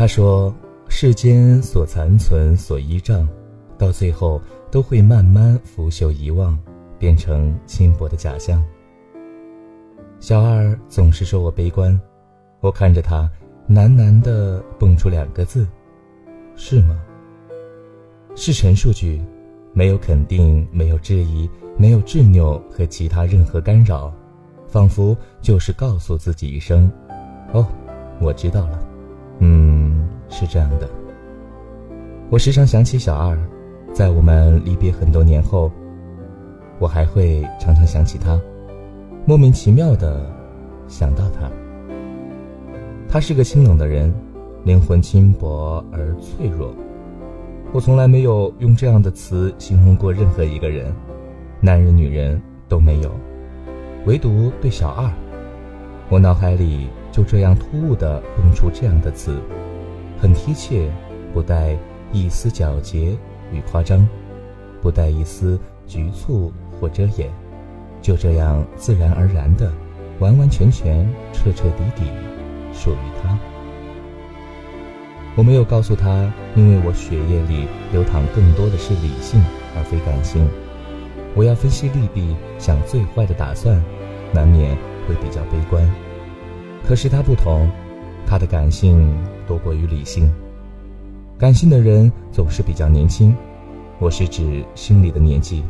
他说：“世间所残存、所依仗，到最后都会慢慢腐朽遗忘，变成轻薄的假象。”小二总是说我悲观，我看着他，喃喃地蹦出两个字：“是吗？”是陈述句，没有肯定，没有质疑，没有执拗和其他任何干扰，仿佛就是告诉自己一声：“哦，我知道了。”是这样的。我时常想起小二，在我们离别很多年后，我还会常常想起他。莫名其妙的想到他，他是个清冷的人，灵魂轻薄而脆弱。我从来没有用这样的词形容过任何一个人，男人女人都没有，唯独对小二，我脑海里就这样突兀的蹦出这样的词，很贴切，不带一丝皎洁与夸张，不带一丝局促或遮掩。就这样自然而然的，完完全全、彻彻底底属于他。我没有告诉他，因为我血液里流淌更多的是理性而非感性。我要分析利弊，想最坏的打算，难免会比较悲观。可是他不同，他的感性多过于理性。感性的人总是比较年轻，我是指心里的年纪。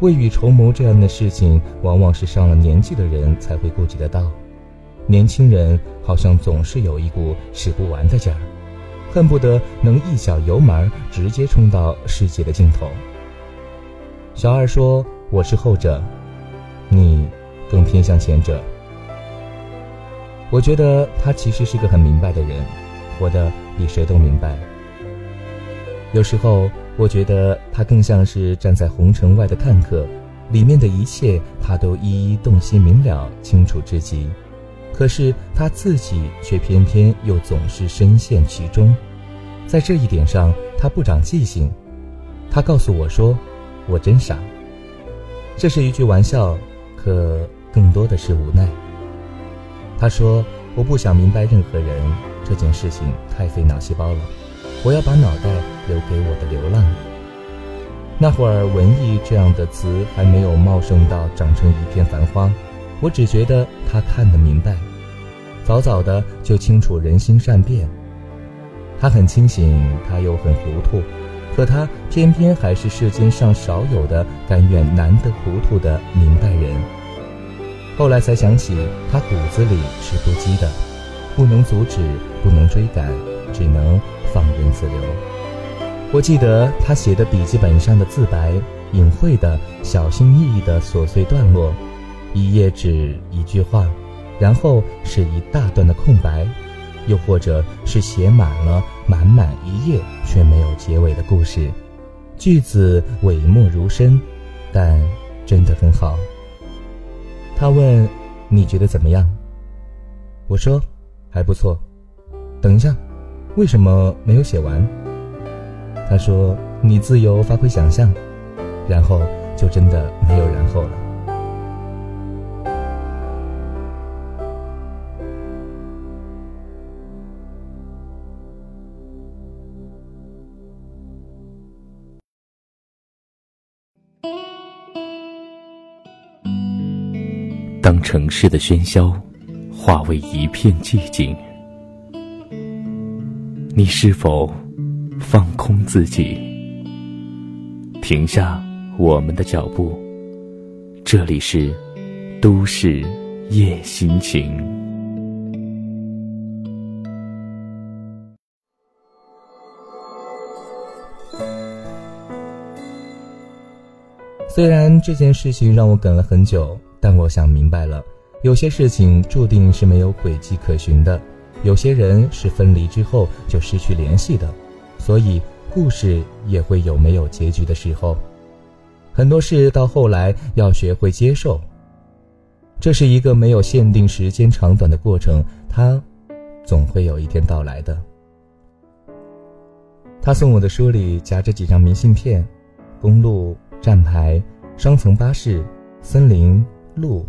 未雨绸缪这样的事情，往往是上了年纪的人才会顾及得到。年轻人好像总是有一股使不完的劲儿，恨不得能一脚油门直接冲到世界的尽头。小二说：“我是后者，你更偏向前者。”我觉得他其实是个很明白的人，活得比谁都明白。有时候。我觉得他更像是站在红尘外的看客，里面的一切他都一一洞悉明了，清楚至极。可是他自己却偏偏又总是深陷其中，在这一点上他不长记性。他告诉我说：“我真傻。”这是一句玩笑，可更多的是无奈。他说：“我不想明白任何人，这件事情太费脑细胞了。”我要把脑袋留给我的流浪。那会儿，文艺这样的词还没有茂盛到长成一片繁花。我只觉得他看得明白，早早的就清楚人心善变。他很清醒，他又很糊涂，可他偏偏还是世间上少有的甘愿难得糊涂的明白人。后来才想起，他骨子里是不羁的，不能阻止，不能追赶，只能。放任自流。我记得他写的笔记本上的自白，隐晦的、小心翼翼的琐碎段落，一页纸一句话，然后是一大段的空白，又或者是写满了满满一页却没有结尾的故事，句子讳莫如深，但真的很好。他问：“你觉得怎么样？”我说：“还不错。”等一下。为什么没有写完？他说：“你自由发挥想象。”然后就真的没有然后了。当城市的喧嚣化为一片寂静。你是否放空自己，停下我们的脚步？这里是都市夜心情。虽然这件事情让我等了很久，但我想明白了，有些事情注定是没有轨迹可循的。有些人是分离之后就失去联系的，所以故事也会有没有结局的时候。很多事到后来要学会接受，这是一个没有限定时间长短的过程，它总会有一天到来的。他送我的书里夹着几张明信片，公路、站牌、双层巴士、森林、路。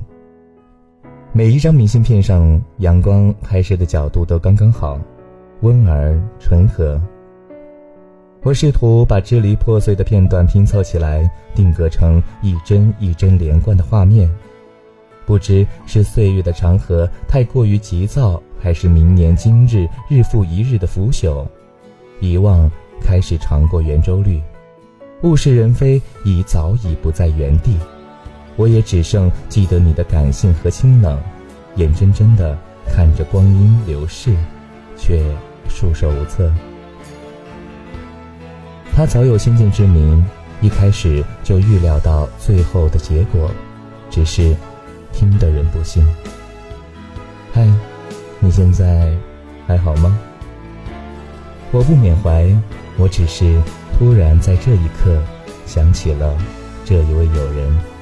每一张明信片上，阳光拍摄的角度都刚刚好，温而纯和。我试图把支离破碎的片段拼凑起来，定格成一帧一帧连贯的画面。不知是岁月的长河太过于急躁，还是明年今日日复一日的腐朽，遗忘开始长过圆周率，物是人非已早已不在原地。我也只剩记得你的感性和清冷，眼睁睁地看着光阴流逝，却束手无策。他早有先见之明，一开始就预料到最后的结果，只是听的人不信。嗨，你现在还好吗？我不缅怀，我只是突然在这一刻想起了这一位友人。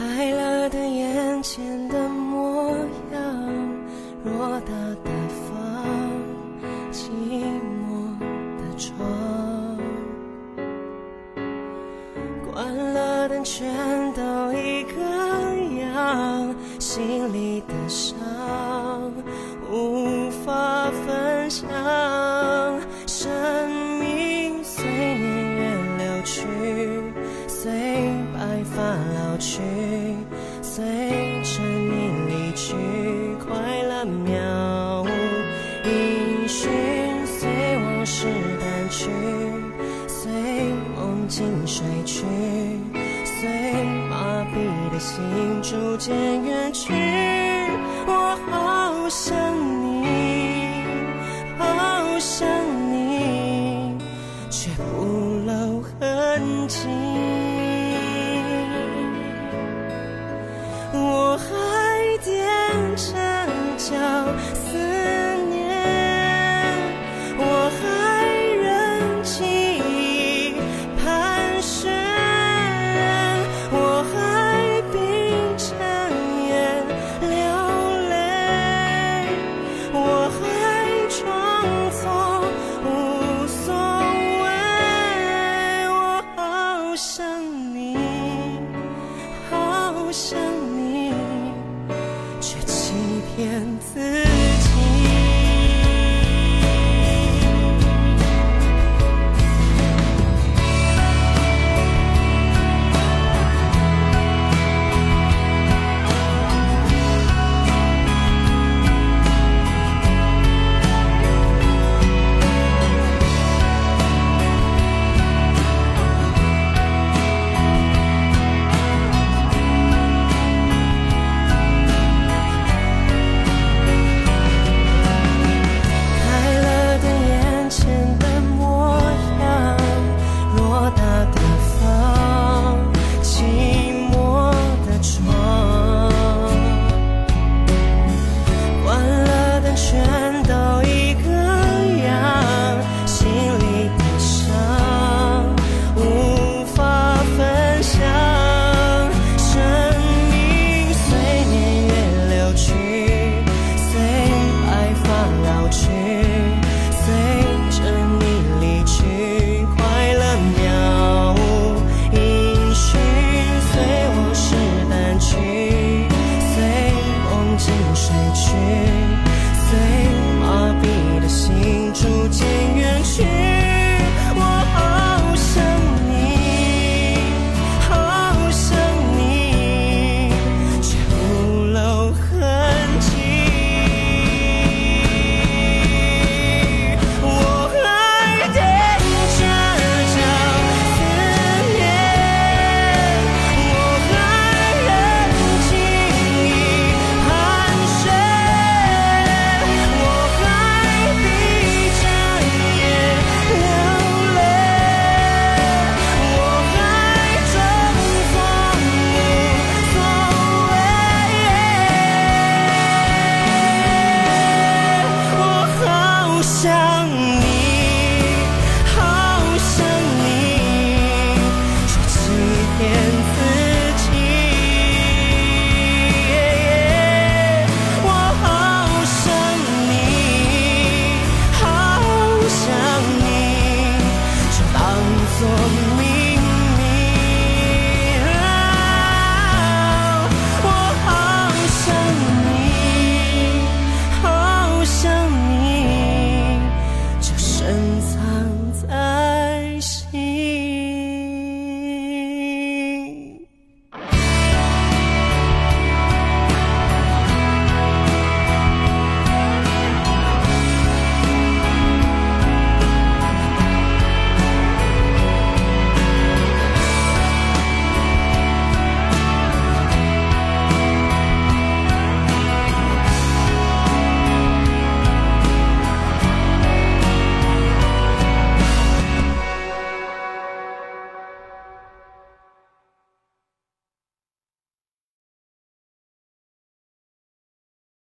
开了灯眼前的模样。偌大的房寂寞的床关了灯全都一个样心里的伤无法分享生命随年月流去随白发老去。心逐渐远去，我好想的。